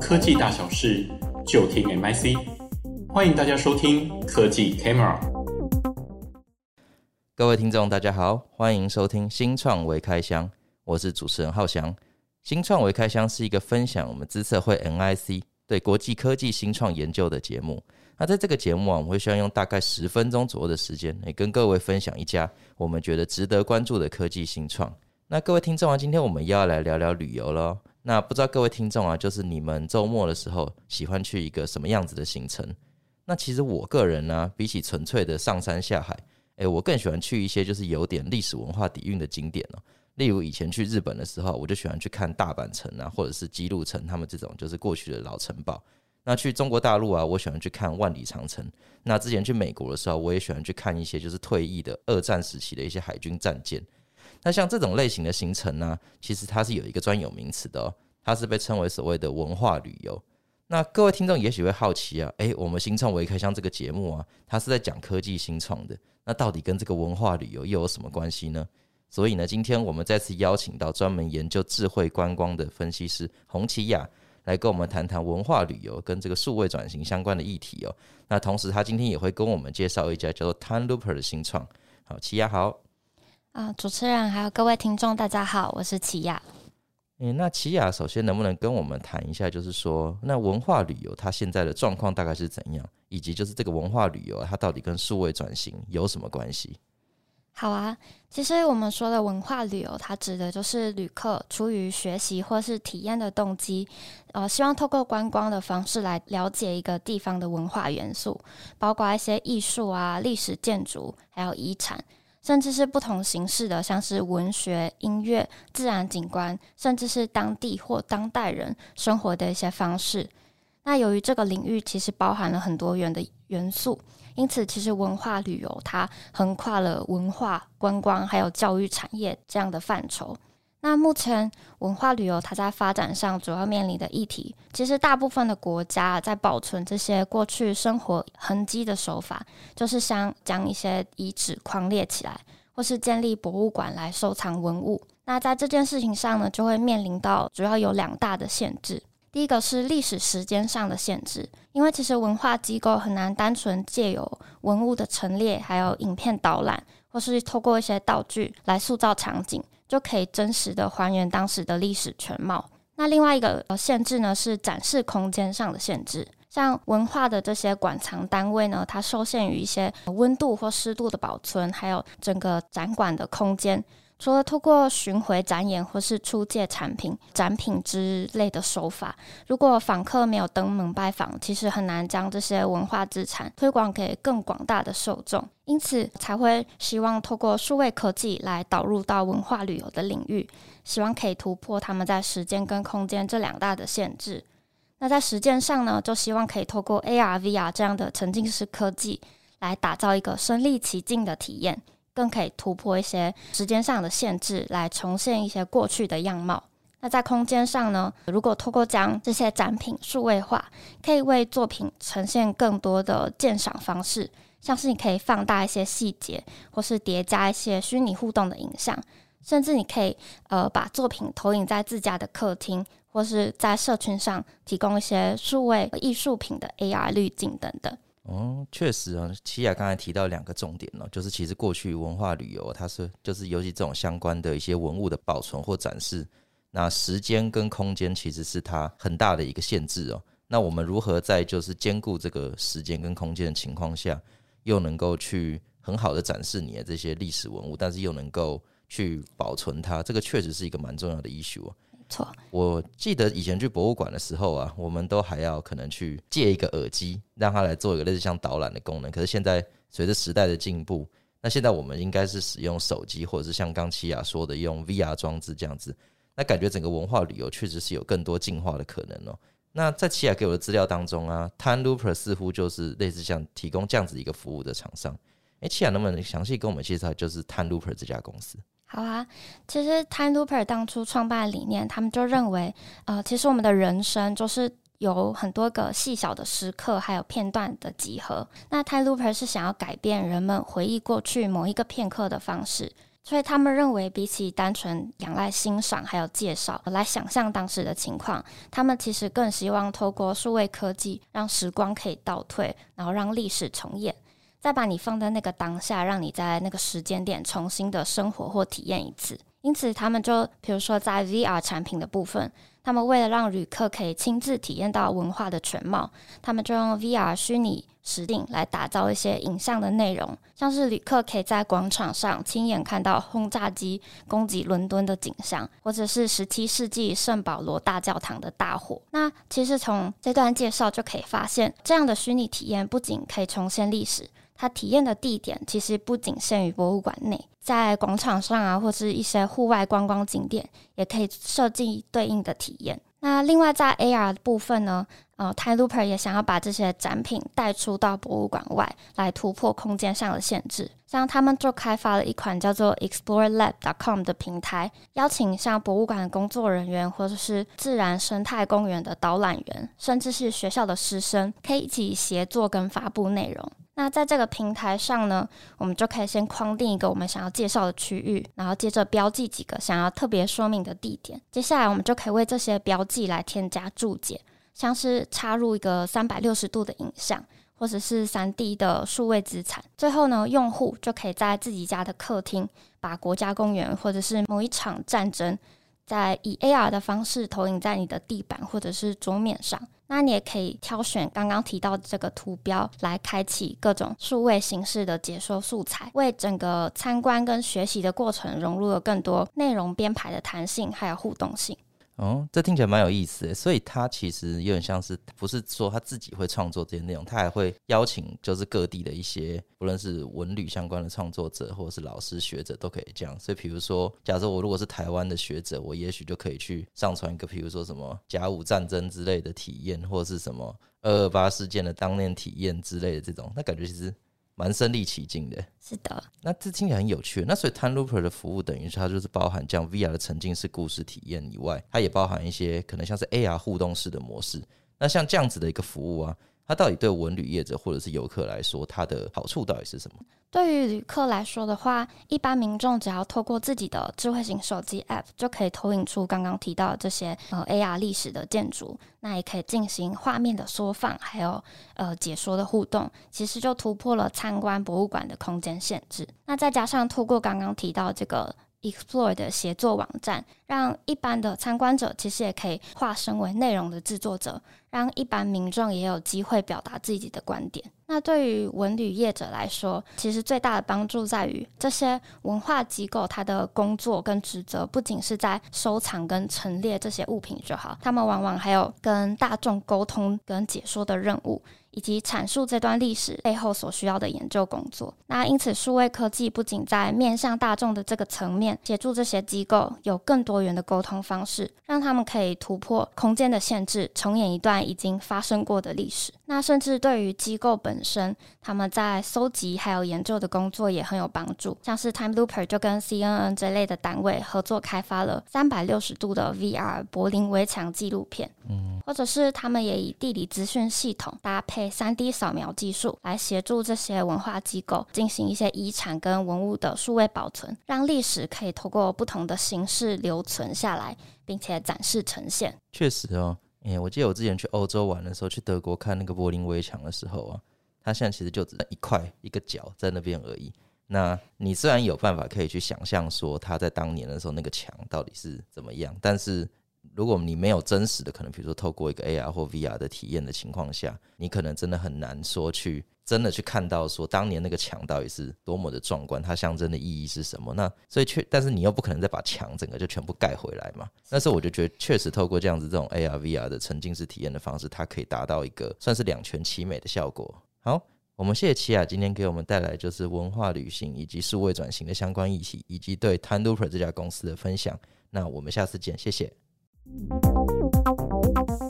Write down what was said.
科技大小事，就听 MIC。欢迎大家收听科技 Camera。各位听众，大家好，欢迎收听新创微开箱，我是主持人浩翔。新创微开箱是一个分享我们资策会 MIC 对国际科技新创研究的节目。那在这个节目啊，我们会希望用大概十分钟左右的时间，来跟各位分享一家我们觉得值得关注的科技新创。那各位听众啊，今天我们又要来聊聊旅游喽。那不知道各位听众啊，就是你们周末的时候喜欢去一个什么样子的行程？那其实我个人呢、比起纯粹的上山下海，诶，我更喜欢去一些就是有点历史文化底蕴的景点哦。例如以前去日本的时候，我就喜欢去看大阪城啊，或者是姬路城，他们这种就是过去的老城堡。那去中国大陆啊，我喜欢去看万里长城。那之前去美国的时候，我也喜欢去看一些就是退役的二战时期的一些海军战舰。那像这种类型的行程呢，其实它是有一个专有名词的哦，它是被称为所谓的文化旅游。那各位听众也许会好奇啊，诶，我们新创微开箱这个节目啊，它是在讲科技新创的，那到底跟这个文化旅游又有什么关系呢？所以呢，今天我们再次邀请到专门研究智慧观光的分析师洪綺雅。来跟我们谈谈文化旅游跟这个数位转型相关的议题哦。那同时，他今天也会跟我们介绍一家叫做 TimeLooper 的新创。好，奇雅好。啊、呃，主持人还有各位听众，大家好，我是綺雅。嗯，那齐雅首先能不能跟我们谈一下，就是说，那文化旅游它现在的状况大概是怎样，以及就是这个文化旅游它到底跟数位转型有什么关系？好啊，其实我们说的文化旅游，它指的就是旅客出于学习或是体验的动机，呃，希望透过观光的方式来了解一个地方的文化元素，包括一些艺术啊、历史建筑，还有遗产，甚至是不同形式的，像是文学、音乐、自然景观，甚至是当地或当代人生活的一些方式。那由于这个领域其实包含了很多元的元素。因此，其实文化旅游它横跨了文化、观光还有教育产业这样的范畴。那目前文化旅游它在发展上主要面临的议题，其实大部分的国家在保存这些过去生活痕迹的手法，就是像将一些遗址框列起来，或是建立博物馆来收藏文物。那在这件事情上呢，就会面临到主要有两大的限制。第一个是历史时间上的限制，因为其实文化机构很难单纯借由文物的陈列，还有影片导览，或是透过一些道具来塑造场景，就可以真实的还原当时的历史全貌。那另外一个限制呢，是展示空间上的限制，像文化的这些馆藏单位呢，它受限于一些温度或湿度的保存，还有整个展馆的空间。除了透过巡回展演或是出借产品、展品之类的手法，如果访客没有登门拜访，其实很难将这些文化资产推广给更广大的受众。因此，才会希望透过数位科技来导入到文化旅游的领域，希望可以突破他们在时间跟空间这两大的限制。那在实践上呢，就希望可以透过 AR、VR 这样的沉浸式科技，来打造一个身临其境的体验。更可以突破一些时间上的限制，来重现一些过去的样貌。那在空间上呢，如果透过将这些展品数位化，可以为作品呈现更多的鉴赏方式，像是你可以放大一些细节，或是叠加一些虚拟互动的影像，甚至你可以呃把作品投影在自家的客厅，或是在社群上提供一些数位艺术品的 AR 滤镜等等。哦，确实啊，綺雅刚才提到两个重点了，就是其实过去文化旅游它是就是尤其这种相关的一些文物的保存或展示，那时间跟空间其实是它很大的一个限制哦。那我们如何在就是兼顾这个时间跟空间的情况下，又能够去很好的展示你的这些历史文物，但是又能够去保存它，这个确实是一个蛮重要的 issue 哦。错，我记得以前去博物馆的时候啊，我们都还要可能去借一个耳机，让它来做一个类似像导览的功能。可是现在随着时代的进步，那现在我们应该是使用手机，或者是像刚綺雅说的用 VR 装置这样子。那感觉整个文化旅游确实是有更多进化的可能哦。那在綺雅给我的资料当中啊，TimeLooper 似乎就是类似像提供这样子一个服务的厂商。诶，綺雅能不能详细跟我们介绍，就是 TimeLooper 这家公司？好啊，其实 TimeLooper 当初创办的理念，他们就认为，呃，其实我们的人生就是有很多个细小的时刻，还有片段的集合。那 TimeLooper 是想要改变人们回忆过去某一个片刻的方式，所以他们认为，比起单纯仰赖欣赏还有介绍来想象当时的情况，他们其实更希望透过数位科技，让时光可以倒退，然后让历史重演，再把你放在那个当下，让你在那个时间点重新的生活或体验一次。因此，他们就比如说在 VR 产品的部分。他们为了让旅客可以亲自体验到文化的全貌，他们就用 VR 虚拟实境来打造一些影像的内容，像是旅客可以在广场上亲眼看到轰炸机攻击伦敦的景象，或者是十七世纪圣保罗大教堂的大火。那其实从这段介绍就可以发现，这样的虚拟体验不仅可以重现历史。它体验的地点其实不仅限于博物馆内，在广场上啊，或是一些户外观光景点，也可以设计对应的体验。那另外在 AR 的部分呢，呃，Time Looper 也想要把这些展品带出到博物馆外，来突破空间上的限制。像他们就开发了一款叫做 ExploreLab.com 的平台，邀请像博物馆的工作人员，或者是自然生态公园的导览员，甚至是学校的师生，可以一起协作跟发布内容。那在这个平台上呢，我们就可以先框定一个我们想要介绍的区域，然后接着标记几个想要特别说明的地点。接下来我们就可以为这些标记来添加注解，像是插入一个三百六十度的影像，或者是三 D 的数位资产。最后呢，用户就可以在自己家的客厅，把国家公园或者是某一场战争，在以 AR 的方式投影在你的地板或者是桌面上。那你也可以挑选刚刚提到这个图标来开启各种数位形式的解说素材，为整个参观跟学习的过程融入了更多内容编排的弹性还有互动性。哦，这听起来蛮有意思的。所以他其实有点像是，不是说他自己会创作这些内容，他还会邀请就是各地的一些，不论是文旅相关的创作者，或者是老师学者，都可以这样。所以，比如说，假设我如果是台湾的学者，我也许就可以去上传一个，比如说什么甲午战争之类的体验，或者是什么二二八事件的当年体验之类的这种，那感觉其实。蛮身临其境的，是的。那这听起来很有趣。那所以 Time Looper 的服务等于是它就是包含这样 VR 的沉浸式故事体验以外，它也包含一些可能像是 AR 互动式的模式。那像这样子的一个服务啊。它到底对文旅业者或者是游客来说，它的好处到底是什么？对于旅客来说的话，一般民众只要透过自己的智慧型手机 App，就可以投影出刚刚提到的这些呃 AR 历史的建筑，那也可以进行画面的缩放，还有呃解说的互动，其实就突破了参观博物馆的空间限制。那再加上透过刚刚提到这个 Explore 的协作网站，让一般的参观者其实也可以化身为内容的制作者。让一般民众也有机会表达自己的观点。那对于文旅业者来说，其实最大的帮助在于这些文化机构，它的工作跟职责不仅是在收藏跟陈列这些物品就好，他们往往还有跟大众沟通跟解说的任务。以及阐述这段历史背后所需要的研究工作。那因此，数位科技不仅在面向大众的这个层面，协助这些机构有更多元的沟通方式，让他们可以突破空间的限制，重演一段已经发生过的历史。那甚至对于机构本身，他们在搜集还有研究的工作也很有帮助。像是 Time Looper 就跟 CNN 这类的单位合作开发了三百六十度的 VR 柏林围墙纪录片，嗯，或者是他们也以地理资讯系统搭配。三 D 扫描技术来协助这些文化机构进行一些遗产跟文物的数位保存，让历史可以透过不同的形式留存下来，并且展示呈现。确实哦，哎，我记得我之前去欧洲玩的时候，去德国看那个柏林围墙的时候啊，它现在其实就只一块一个角在那边而已。那你虽然有办法可以去想象说它在当年的时候那个墙到底是怎么样，但是。如果你没有真实的可能，比如说透过一个 AR 或 VR 的体验的情况下，你可能真的很难说去真的去看到说当年那个墙到底是多么的壮观，它象征的意义是什么？那所以确，但是你又不可能再把墙整个就全部盖回来嘛。但是我就觉得确实透过这样子这种 AR VR 的沉浸式体验的方式，它可以达到一个算是两全其美的效果。好，我们谢谢奇雅今天给我们带来就是文化旅行以及数位转型的相关议题，以及对 Time Looper 这家公司的分享。那我们下次见，谢谢。Thank you.